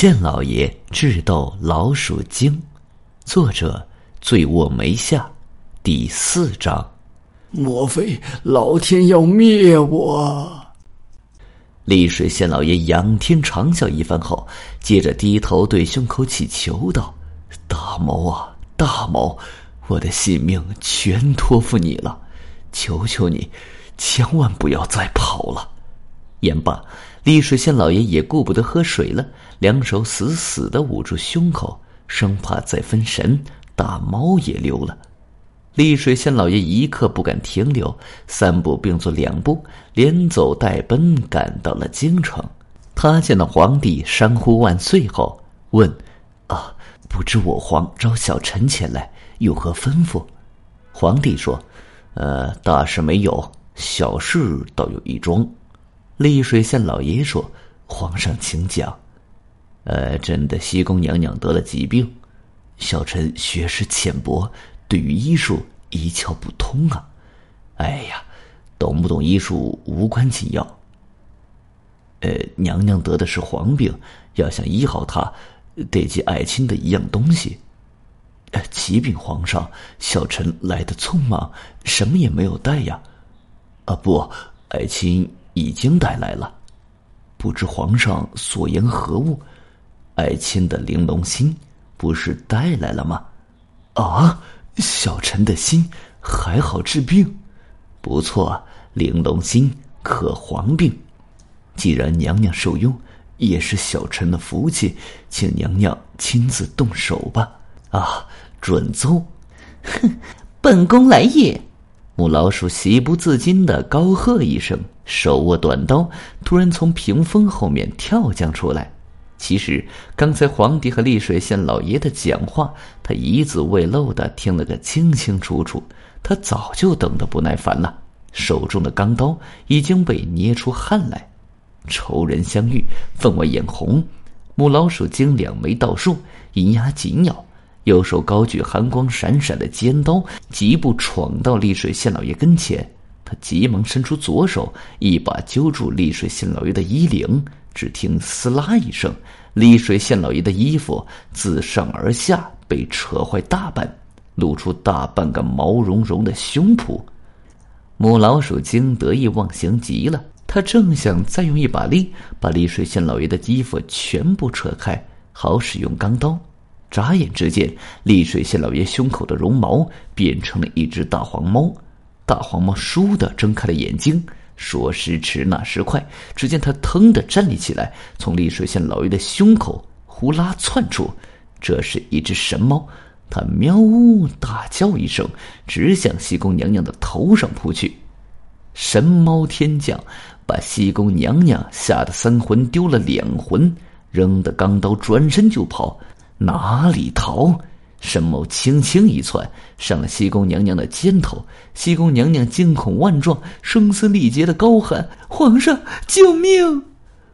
县老爷智斗老鼠精，作者醉卧梅下，第四章。莫非老天要灭我？丽水县老爷仰天长啸一番后，接着低头对胸口祈求道：“大毛啊，大毛，我的性命全托付你了，求求你，千万不要再跑了。”言罢。丽水县老爷也顾不得喝水了，两手死死的捂住胸口，生怕再分神，大猫也溜了。丽水县老爷一刻不敢停留，三步并作两步，连走带奔赶到了京城。他见到皇帝山呼万岁后，问：“啊，不知我皇召小臣前来，有何吩咐？”皇帝说：“呃，大事没有，小事倒有一桩。”丽水县老爷说：“皇上，请讲。呃，朕的西宫娘娘得了疾病，小臣学识浅薄，对于医术一窍不通啊。哎呀，懂不懂医术无关紧要。呃，娘娘得的是黄病，要想医好她，得借爱卿的一样东西。呃，启禀皇上，小臣来的匆忙，什么也没有带呀。啊，不，爱卿。”已经带来了，不知皇上所言何物？爱卿的玲珑心不是带来了吗？啊，小臣的心还好治病，不错，玲珑心可黄病。既然娘娘受用，也是小臣的福气，请娘娘亲自动手吧。啊，准奏。哼，本宫来也。母老鼠喜不自禁的高喝一声，手握短刀，突然从屏风后面跳将出来。其实刚才皇帝和丽水县老爷的讲话，他一字未漏的听了个清清楚楚。他早就等得不耐烦了，手中的钢刀已经被捏出汗来。仇人相遇，分外眼红。母老鼠精两眉倒竖，银牙紧咬。右手高举寒光闪闪的尖刀，疾步闯到丽水县老爷跟前。他急忙伸出左手，一把揪住丽水县老爷的衣领。只听“撕拉”一声，丽水县老爷的衣服自上而下被扯坏大半，露出大半个毛茸茸的胸脯。母老鼠精得意忘形极了，他正想再用一把力把丽水县老爷的衣服全部扯开，好使用钢刀。眨眼之间，丽水县老爷胸口的绒毛变成了一只大黄猫。大黄猫倏地睁开了眼睛，说时迟，那时快，只见它腾地站立起来，从丽水县老爷的胸口呼啦窜出。这是一只神猫，它喵呜大叫一声，直向西宫娘娘的头上扑去。神猫天降，把西宫娘娘吓得三魂丢了两魂，扔的钢刀转身就跑。哪里逃？沈某轻轻一窜，上了西宫娘娘的肩头。西宫娘娘惊恐万状，声嘶力竭的高喊：“皇上，救命！”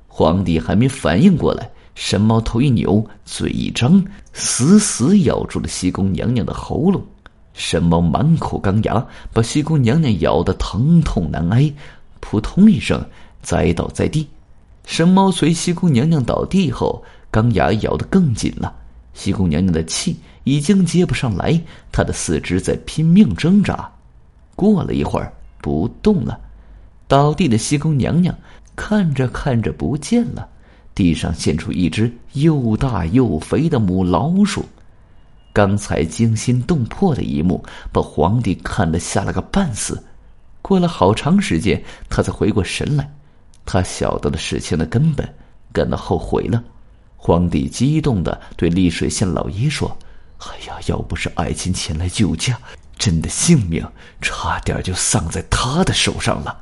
皇帝还没反应过来，神猫头一扭，嘴一张，死死咬住了西宫娘娘的喉咙。神猫满口钢牙，把西宫娘娘咬得疼痛难挨，扑通一声栽倒在地。神猫随西宫娘娘倒地后，钢牙咬得更紧了。西宫娘娘的气已经接不上来，她的四肢在拼命挣扎。过了一会儿，不动了。倒地的西宫娘娘看着看着不见了，地上现出一只又大又肥的母老鼠。刚才惊心动魄的一幕，把皇帝看得吓了个半死。过了好长时间，他才回过神来。他晓得了事情的根本，感到后悔了。皇帝激动的对丽水县老爷说：“哎呀，要不是爱卿前来救驾，朕的性命差点就丧在他的手上了。”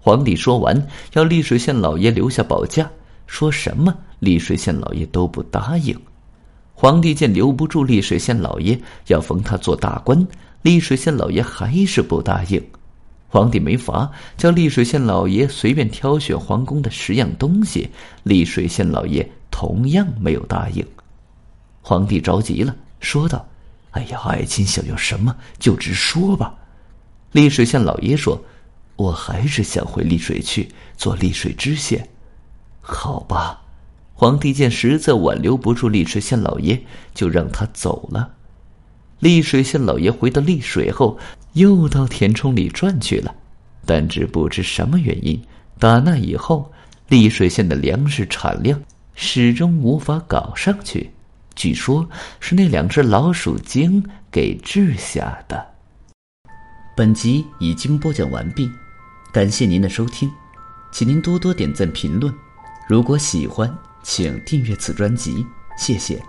皇帝说完，要丽水县老爷留下保驾，说什么丽水县老爷都不答应。皇帝见留不住丽水县老爷，要封他做大官，丽水县老爷还是不答应。皇帝没法，叫丽水县老爷随便挑选皇宫的十样东西，丽水县老爷。同样没有答应，皇帝着急了，说道：“哎呀，爱卿想要什么就直说吧。”丽水县老爷说：“我还是想回丽水去做丽水知县。”好吧，皇帝见实在挽留不住丽水县老爷，就让他走了。丽水县老爷回到丽水后，又到填充里转去了，但只不知什么原因，打那以后，丽水县的粮食产量始终无法搞上去。据说，是那两只老鼠精给治下的。本集已经播讲完毕，感谢您的收听，请您多多点赞评论。如果喜欢，请订阅此专辑，谢谢。